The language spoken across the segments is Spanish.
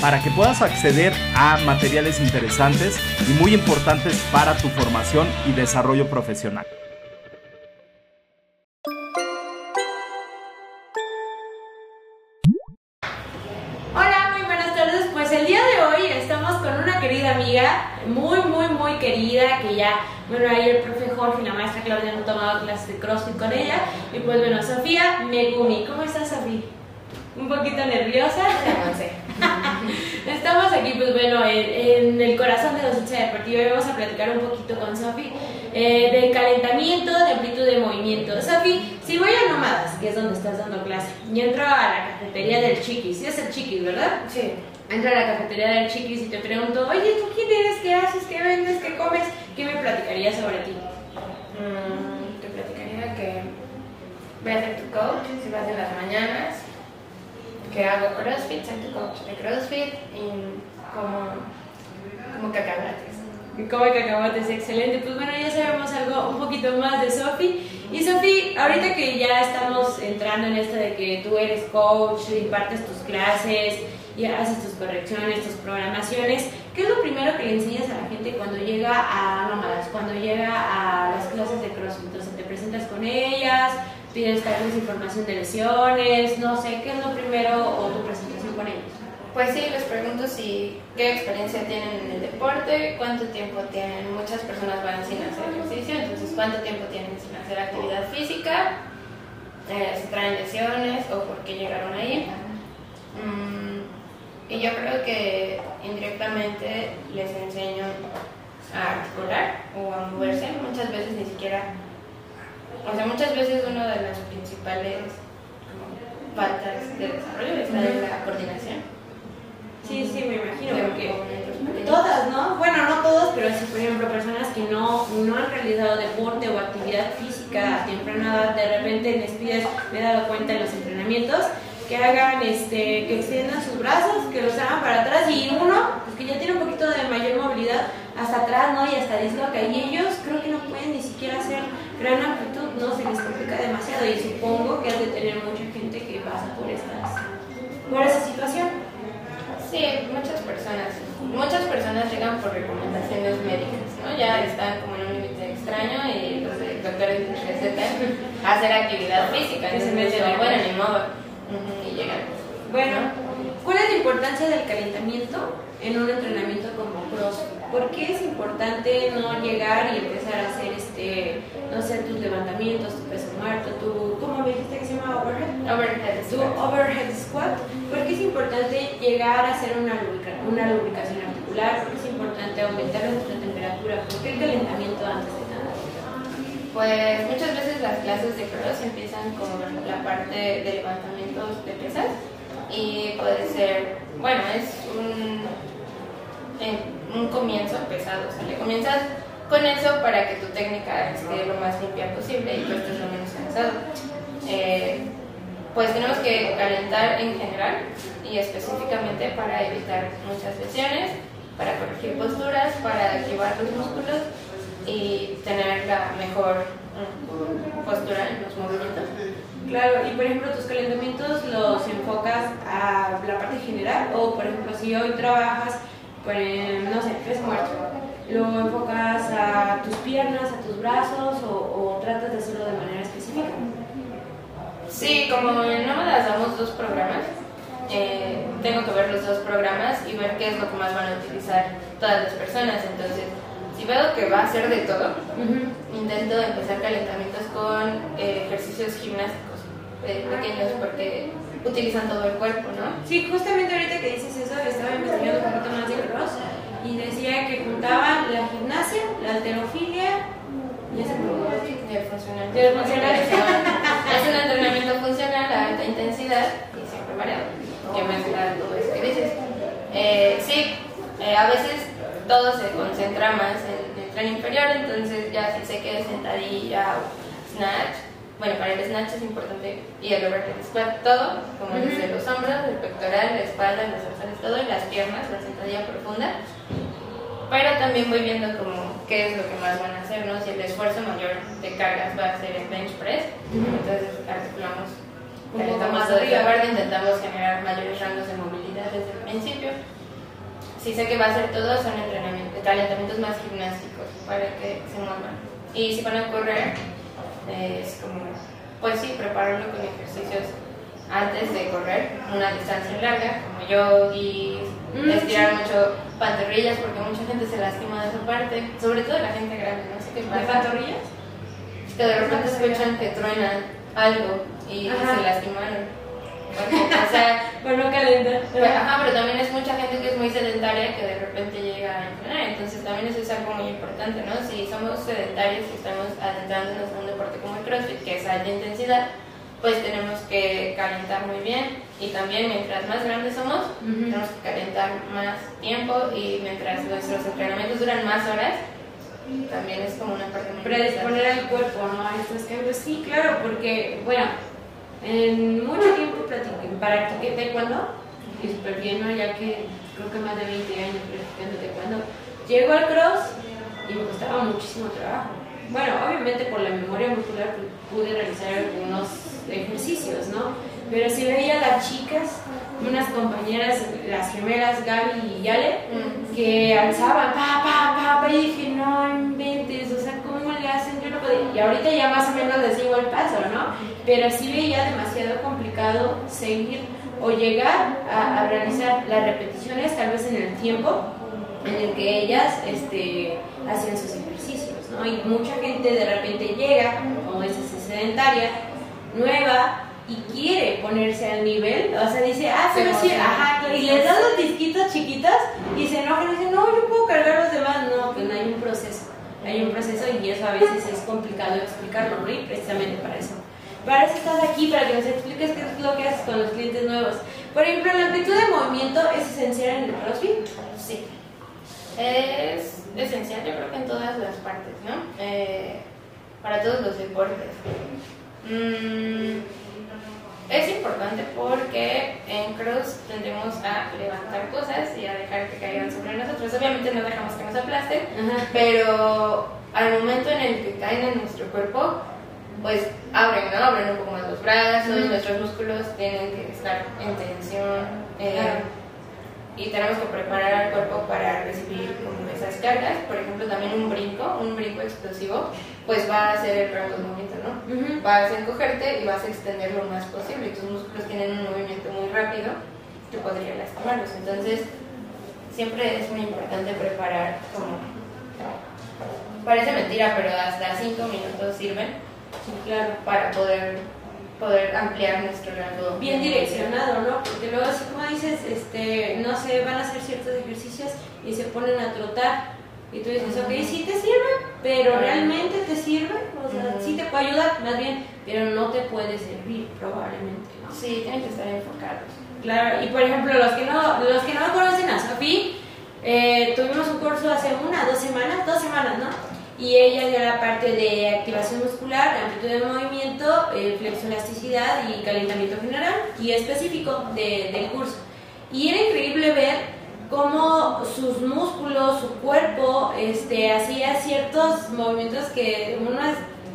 para que puedas acceder a materiales interesantes y muy importantes para tu formación y desarrollo profesional. Hola, muy buenas tardes. Pues el día de hoy estamos con una querida amiga, muy, muy, muy querida, que ya, bueno, ahí el profe Jorge y la maestra Claudia han tomado clases de CrossFit con ella. Y pues bueno, Sofía Megumi. ¿Cómo estás, Sofía? Un poquito nerviosa. Pues bueno, en, en el corazón de docencia deportiva y vamos a platicar un poquito con Sofi eh, del calentamiento, de amplitud de movimiento. Sofi, si voy a Nómadas, que es donde estás dando clase, y entro a la cafetería del Chiquis, sí es el Chiquis, ¿verdad? Sí. Entro a la cafetería del Chiquis y te pregunto, oye, ¿tú quién eres? ¿Qué haces? ¿Qué vendes? ¿Qué comes? ¿Qué me platicarías sobre ti? Mm, te platicaría que voy a ser tu coach si vas en las mañanas, que hago CrossFit, soy tu coach de CrossFit y como, como cacahuates. Come cacahuates, excelente. Pues bueno, ya sabemos algo un poquito más de Sofi. Y Sofi, ahorita que ya estamos entrando en esto de que tú eres coach, impartes tus clases, y haces tus correcciones, tus programaciones, ¿qué es lo primero que le enseñas a la gente cuando llega a Nómadas, cuando llega a las clases de CrossFit? Entonces te presentas con ellas, pides tal vez información de lesiones, no sé, ¿qué es lo primero o tu presentación? Pues sí, les pregunto si qué experiencia tienen en el deporte, cuánto tiempo tienen, muchas personas van sin hacer ejercicio, entonces cuánto tiempo tienen sin hacer actividad física, eh, si traen lesiones o por qué llegaron ahí. Mm, y yo creo que indirectamente les enseño a articular o a moverse, muchas veces ni siquiera, o sea, muchas veces una de las principales faltas de desarrollo está en la coordinación. Sí, sí, me imagino, porque todas, ¿no? Bueno, no todos, pero sí, por ejemplo, personas que no, no han realizado deporte o actividad física a temprana edad, de repente les pides, me he dado cuenta en los entrenamientos, que hagan, este, que extiendan sus brazos, que los hagan para atrás y uno, pues que ya tiene un poquito de mayor movilidad, hasta atrás, ¿no? Y hasta disloca. Y ellos creo que no pueden ni siquiera hacer gran amplitud, ¿no? Se les complica demasiado y supongo que has de tener mucha gente que pasa por estas, por esa situación. Sí, muchas personas. Muchas personas llegan por recomendaciones médicas, ¿no? Ya están como en un límite extraño y los doctores les recetan hacer actividad física. Entonces meten dicen, bueno, ni modo. Y llegan. Bueno, ¿cuál es la importancia del calentamiento en un entrenamiento como CrossFit? ¿Por qué es importante no llegar y empezar a hacer, este, no sé, tus levantamientos, tu peso muerto, tu, ¿cómo me dijiste que se llama overhead? Overhead Tu overhead squat. ¿Por qué es importante llegar a hacer una, una lubricación articular? ¿Por qué es importante aumentar nuestra temperatura? ¿Por qué el calentamiento antes de nada? Pues muchas veces las clases de cross empiezan con la parte de levantamientos de pesas y puede ser, bueno, es un, eh, un comienzo pesado, o sea, le comienzas con eso para que tu técnica esté lo más limpia posible y tú estés lo menos cansado. Eh, pues tenemos que calentar en general y específicamente para evitar muchas lesiones, para corregir posturas, para activar los músculos y tener la mejor mm, postura en los movimientos. Claro, y por ejemplo, tus calentamientos los enfocas a la parte general o, por ejemplo, si hoy trabajas, el, no sé, peso muerto, lo enfocas a tus piernas, a tus brazos o, o tratas de hacerlo de manera específica. Sí, como en Nómadas damos dos programas, eh, tengo que ver los dos programas y ver qué es lo que más van a utilizar todas las personas. Entonces, si veo que va a ser de todo, intento empezar calentamientos con eh, ejercicios gimnásticos eh, pequeños porque utilizan todo el cuerpo, ¿no? Sí, justamente ahorita que dices eso, estaba investigando un poquito más de cross y decía que juntaban la gimnasia, la alterofilia y ese Del funcional. Del funcional. es un entrenamiento funcional a alta intensidad y siempre variado. Que mezcla todo eso que dices. Eh, sí, eh, a veces todo se concentra más en el tren inferior, entonces ya si sé que es sentadilla o snatch, bueno, para el snatch es importante y el overhead squat, todo, como desde los hombros, el pectoral, la espalda, los dorsales, todo, y las piernas, la sentadilla profunda. Pero también voy viendo como qué es lo que más van a hacer, ¿no? Si el esfuerzo mayor de cargas va a ser el bench press, entonces articulamos Un poco más arriba. parte, intentamos generar mayores rangos de movilidad desde el principio. Si sé que va a ser todo, son entrenamientos, calentamientos más gimnásticos para que se muevan. Y si van a correr, es como, pues sí, prepararlo con ejercicios antes de correr, una distancia larga, como yogi, Mm, estirar mucho pantorrillas, porque mucha gente se lastima de esa parte, sobre todo la gente grande, no sé qué ¿De pasa. pantorrillas? Que de repente escuchan que truenan algo y Ajá. se lastimaron. Porque, o sea, Bueno, calentar. pero, ajá, pero también es mucha gente que es muy sedentaria que de repente llega a entrenar, entonces también eso es algo muy importante, ¿no? Si somos sedentarios y estamos adentrándonos deporte como el CrossFit, que es alta intensidad, pues tenemos que calentar muy bien y también mientras más grandes somos, tenemos que calentar más tiempo y mientras nuestros entrenamientos duran más horas, también es como una parte muy predisponer al cuerpo ¿no? a estos cambios. Sí, claro, porque, bueno, en mucho tiempo practiqué, practiqué taekwondo y súper bien, ¿no? ya que creo que más de 20 años practicando taekwondo. Llego al cross y me costaba muchísimo trabajo. Bueno, obviamente por la memoria muscular pude realizar algunos ejercicios, ¿no? Pero si veía a las chicas, unas compañeras, las gemelas Gaby y Yale, Mm. que alzaban, pa, pa, pa, pa, y dije, no inventes, o sea, ¿cómo le hacen? Yo no podía. Y ahorita ya más o menos les sigo el paso, ¿no? Pero sí veía demasiado complicado seguir o llegar a, a realizar las repeticiones, tal vez en el tiempo en el que ellas este, hacían sus ¿no? Y mucha gente de repente llega, como es sedentaria, nueva, y quiere ponerse al nivel, o sea, dice, ah, Se sí, emociona. ajá, y les da los disquitos chiquitos y se enojan y dicen, no, yo puedo cargar los demás. No, pues no hay un proceso, hay un proceso y eso a veces es complicado explicarlo, ¿no? Y precisamente para eso. Para eso estás aquí, para que nos expliques qué es lo que haces con los clientes nuevos. Por ejemplo, la amplitud de movimiento es esencial en el CrossFit. Sí. Es esencial, yo creo que en todas las partes, ¿no? Eh, para todos los deportes. Mm, es importante porque en cross tendemos a levantar cosas y a dejar que caigan sobre nosotros. Obviamente no dejamos que nos aplasten, Ajá. pero al momento en el que caen en nuestro cuerpo, pues abren, ¿no? Abren un poco más los brazos, nuestros músculos tienen que estar en tensión. eh, Claro. Y tenemos que preparar al cuerpo para recibir como esas cargas. Por ejemplo, también un brinco, un brinco explosivo, pues va a hacer el rango de movimiento, ¿no? Vas a encogerte y vas a extender lo más posible. Tus músculos tienen un movimiento muy rápido que podría lastimarlos. Entonces, siempre es muy importante preparar como... Parece mentira, pero hasta 5 minutos sirven claro. para poder, poder ampliar nuestro rango. bien direccionado, ¿no? Porque luego así como dices, este, no sé, van a hacer ciertos ejercicios y se ponen a trotar. Y tú dices, ok, sí te sirve, pero realmente te sirve, o sea, Ujú. sí te puede ayudar, más bien, pero no te puede servir probablemente, ¿no? Sí, tienen que estar enfocados. Claro, y por ejemplo, los que no, los que no conocen a Sofi, eh, tuvimos un curso hace una, dos semanas, dos semanas, ¿no? Y ella dio la parte de activación muscular, amplitud de movimiento, eh, flexoelasticidad y calentamiento general y específico de- del curso. Y era increíble ver cómo sus músculos, su cuerpo, este, hacía ciertos movimientos que uno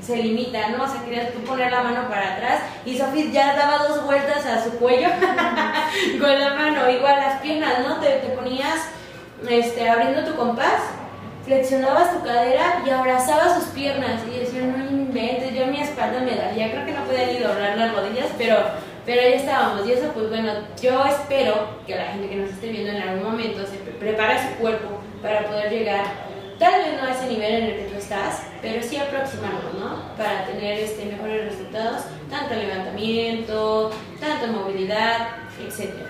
se limita, ¿no? O sea, querías tú poner la mano para atrás y Sofi ya daba dos vueltas a su cuello con la mano, igual las piernas, ¿no? Te, te ponías este, abriendo tu compás, flexionabas tu cadera y abrazabas sus piernas y decía, no inventes, yo mi espalda me daría, creo que no podía ni doblar las rodillas, pero, pero ahí estábamos y eso pues bueno, yo espero que la gente que nos esté viendo en algún momento se pre- prepare su cuerpo para poder llegar, tal vez no a ese nivel en el que tú estás, pero sí aproximarnos, ¿no? Para tener este, mejores resultados, tanto en levantamiento, tanto movilidad, etcétera.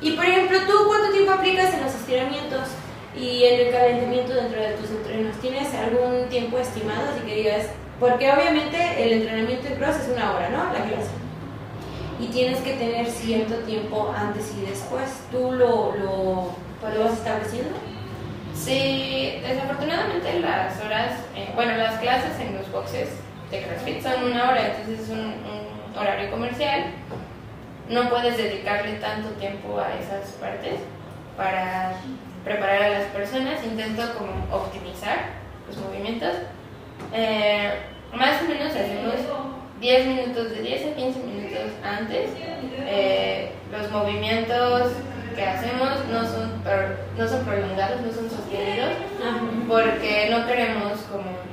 Y por ejemplo, ¿tú cuánto tiempo aplicas en los estiramientos y el calentamiento dentro de tus entrenos? ¿Tienes algún tiempo estimado? Así que digas, Porque obviamente el entrenamiento en cross es una hora, ¿no? La clase. Y tienes que tener cierto tiempo antes y después. ¿Tú lo, lo, lo vas estableciendo? Sí, desafortunadamente las horas, eh, bueno, las clases en los boxes de CrossFit son una hora, entonces es un, un horario comercial. No puedes dedicarle tanto tiempo a esas partes para preparar a las personas. Intento como optimizar los movimientos. Eh, más o menos hacemos 10 minutos, de 10 a 15 minutos antes. Eh, los movimientos que hacemos no son, no son prolongados, no son sostenidos, porque no queremos como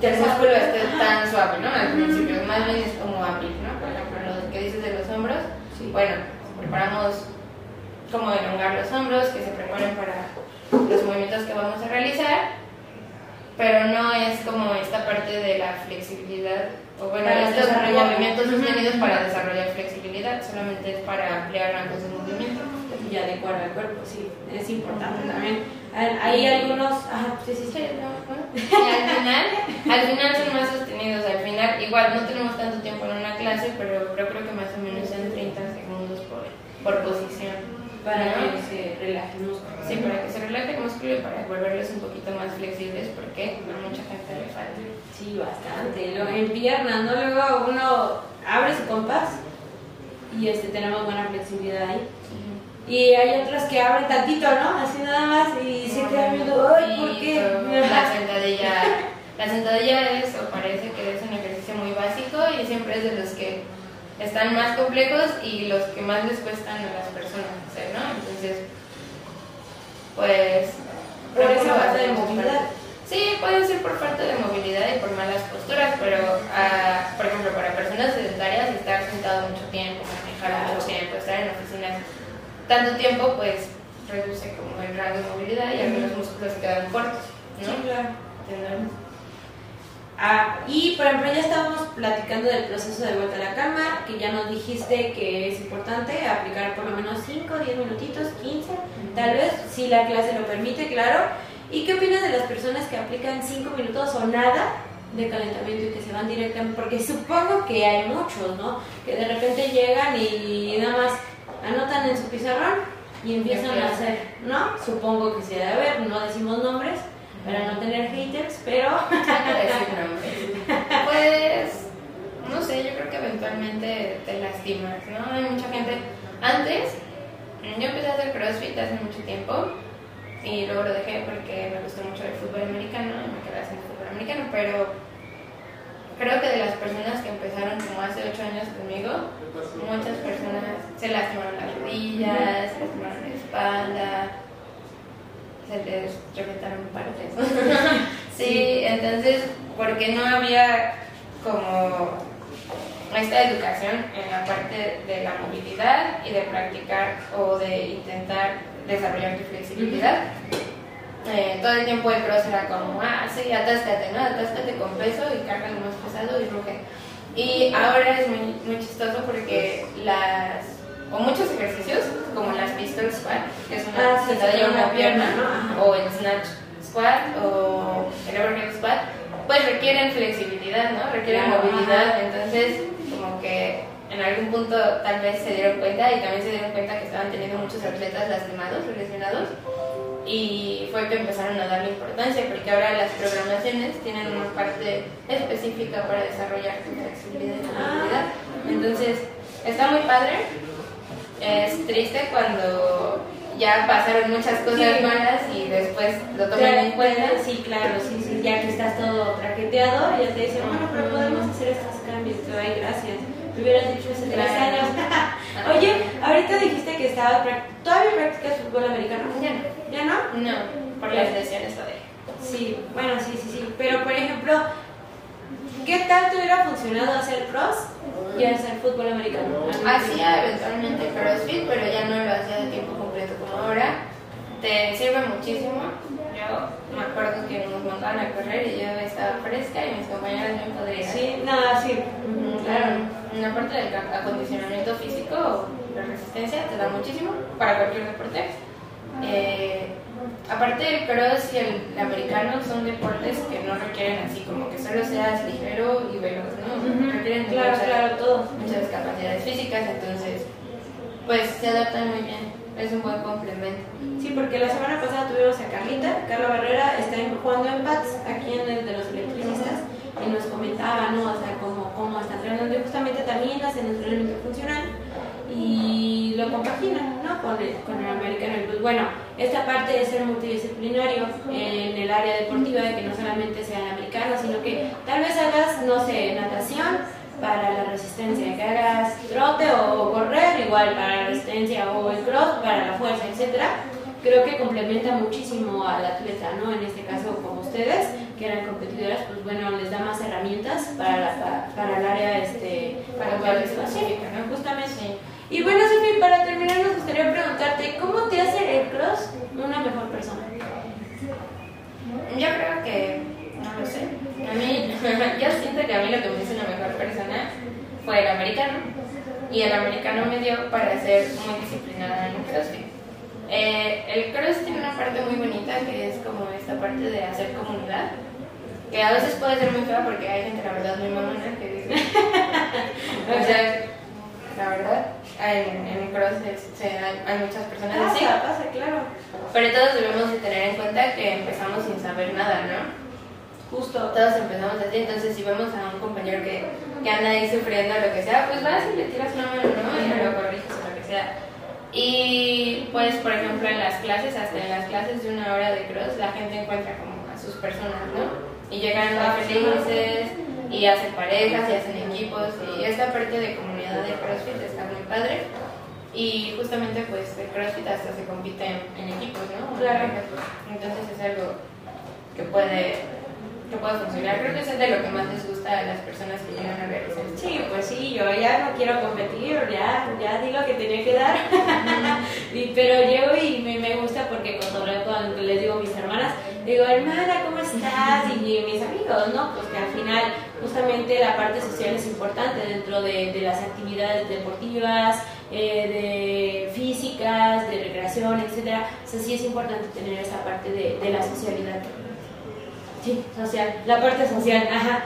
que el músculo esté tan suave, ¿no? Al principio, más bien es como abrir, ¿no? Por ejemplo, lo que dices de los hombros, bueno, preparamos como elongar los hombros, que se preparen para los movimientos que vamos a realizar, pero no es como esta parte de la flexibilidad, o bueno, estos movimientos sostenidos para desarrollar flexibilidad, solamente es para ampliar rangos de movimiento. Y adecuar al cuerpo, sí, es importante también. Hay algunos, ajá, sí, sí, sí. Y al final, al final son más sostenidos, al final, igual no tenemos tanto tiempo en una clase, pero, pero creo que más o menos sean 30 segundos por, por posición. Para que se relaje el músculo. Sí, para que se relaje el músculo y para volverlos un poquito más flexibles, porque a mucha gente le falta. Sí, bastante. En piernas, ¿no? Luego uno abre su compás y este, tenemos buena flexibilidad ahí. Y hay otras que abren tantito, ¿no? Así nada más y se quedan viendo, ¡ay, por qué! La sentadilla, la sentadilla es, o parece que es un ejercicio muy básico y siempre es de los que están más complejos y los que más les cuestan a las personas hacer, ¿no? Entonces, pues... Por esa falta de movilidad. Puede ser por falta de movilidad y por malas posturas, pero uh, por ejemplo, para personas sedentarias, estar sentado mucho tiempo, manejar mucho tiempo, estar en oficinas tanto tiempo, pues reduce como el rango de movilidad y algunos músculos se quedan cortos, ¿no? Sí, claro. Ah, y por ejemplo ya estábamos platicando del proceso de vuelta a la cama, que ya nos dijiste que es importante aplicar por lo menos 5, 10 minutitos, 15, tal vez, si la clase lo permite, claro. ¿Y qué opinas de las personas que aplican 5 minutos o nada de calentamiento y que se van directamente? Porque supongo que hay muchos, ¿no? Que de repente llegan y nada más anotan en su pizarrón y empiezan a hacer, ¿no? Supongo que se debe haber, no decimos nombres para no tener haters, pero... pues, no sé, yo creo que eventualmente te lastimas, ¿no? Hay mucha gente... Antes, yo empecé a hacer CrossFit hace mucho tiempo y luego lo dejé porque me gustó mucho el fútbol americano y me quedé haciendo fútbol americano, pero creo que de las personas que empezaron como hace 8 años conmigo, muchas personas se lastimaron las rodillas, se lastimaron la espalda, se les reventaron partes. sí, entonces, porque no había como esta educación en la parte de la movilidad y de practicar o de intentar desarrollar tu flexibilidad. Eh, todo el tiempo el cross era como, ah, sí, atáscate, ¿no? Atáscate con peso y carga lo más pesado y ruge. Y ahora es muy, muy chistoso porque las o muchos ejercicios, como las pistol squat, que es una ah, sentadilla una pierna, o el snatch squat o el overhead squat, pues requieren flexibilidad, ¿no? Requieren movilidad, entonces como que en algún punto tal vez se dieron cuenta y también se dieron cuenta que estaban teniendo muchos atletas lastimados o lesionados y fue que empezaron a darle importancia porque ahora las programaciones tienen una parte específica para desarrollar tu flexibilidad y movilidad. Entonces, está muy padre, es triste cuando ya pasaron muchas cosas malas y después lo toman en cuenta. Sí, claro, sí, sí, ya que estás todo traqueteado, ya te dicen, bueno, pero podemos hacer estos cambios, te doy gracias. Me hubieras dicho hace tres años. Oye, ahorita dijiste que estaba, ¿todavía practicas fútbol americano? Ya no. ¿Ya no? No, por las lesiones todavía. Sí, bueno, sí, sí, sí. Pero, por ejemplo, ¿qué tal te hubiera funcionado hacer cross y hacer fútbol americano. Hacía eventualmente CrossFit, pero ya no lo hacía de tiempo completo como ahora. Te sirve muchísimo. Yo me acuerdo que nos montaban a correr y yo estaba fresca y mis compañeras me podrían. Sí, nada, sí. Claro, una parte del acondicionamiento físico, la resistencia, te da muchísimo para cualquier deporte. Eh, aparte el cross y el, americano son deportes que no requieren así como que solo seas ligero y veloz, ¿no? Requieren claro, muchas, claro, todo. muchas capacidades físicas, entonces pues se adaptan muy bien. Es un buen complemento. Sí, porque la semana pasada tuvimos a Carlita, Carla Barrera está jugando en PATS aquí en el de los electricistas y nos comentaba, ¿no? O sea, cómo, cómo está entrenando y justamente también hacen entrenamiento funcional y lo compaginan, ¿no? Con el, con el americano. Pues bueno, esta parte de ser multidisciplinario en el área deportiva, de que no solamente sea el americano, sino que tal vez hagas, no sé, natación para la resistencia, que hagas trote o correr, igual para la resistencia o el cross para la fuerza, etcétera. Creo que complementa muchísimo al atleta, ¿no? En este caso, como ustedes, que eran competidoras, pues bueno, les da más herramientas para, para, el área, este, para la específica, ¿no? Justamente. Y bueno, Sofi, para terminar, nos gustaría preguntarte, ¿cómo te hace el cross una mejor persona? Yo creo que, no lo sé, a mí, yo siento que a mí lo que me hizo una mejor persona fue el americano. Y el americano me dio para ser muy disciplinada en el CrossFit. Eh, el cross tiene una parte muy bonita que es como esta parte de hacer comunidad, que a veces puede ser muy fea porque hay gente, la verdad, muy mamona que dice. o sea, la verdad, en, en el cross hay, muchas personas pasa, así. Pasa, claro. Pero todos debemos de tener en cuenta que empezamos sin saber nada, ¿no? Justo. Todos empezamos así, entonces si vemos a un compañero que, que anda ahí sufriendo lo que sea, pues vas y le tiras una mano, ¿no? Y lo corriges o lo que sea. Y pues, por ejemplo, en las clases, hasta en las clases de una hora de cross, la gente encuentra como a sus personas, ¿no? Y llegan muy felices y hacen parejas y hacen equipos y esta parte de comunidad de CrossFit está muy padre. Y justamente pues el CrossFit hasta se compite en, en equipos, ¿no? Claro. Entonces es algo que puede que pueda funcionar. Creo que eso es de lo que más les gusta a las personas que llegan a realizar. Sí, pues sí, yo ya no quiero competir, ya, ya di lo que tenía que dar. y, pero llego y me, me, gusta porque cuando, cuando les digo a mis hermanas, digo, hermana, ¿cómo estás? Y, mis amigos, ¿no? Pues que al final justamente la parte social es importante dentro de, de las actividades deportivas, eh, de físicas, de recreación, etc. O sea, sí es importante tener esa parte de, de la socialidad. Sí, social, la parte social, ajá.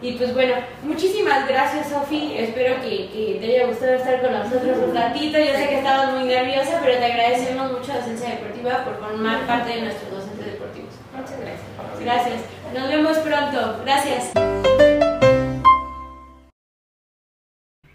Y pues bueno, muchísimas gracias Sofi, espero que, que, te haya gustado estar con nosotros un ratito, yo sé que estabas muy nerviosa, pero te agradecemos mucho a Docencia Deportiva por formar parte de nuestros docentes deportivos. Muchas gracias. Gracias, nos vemos pronto, gracias.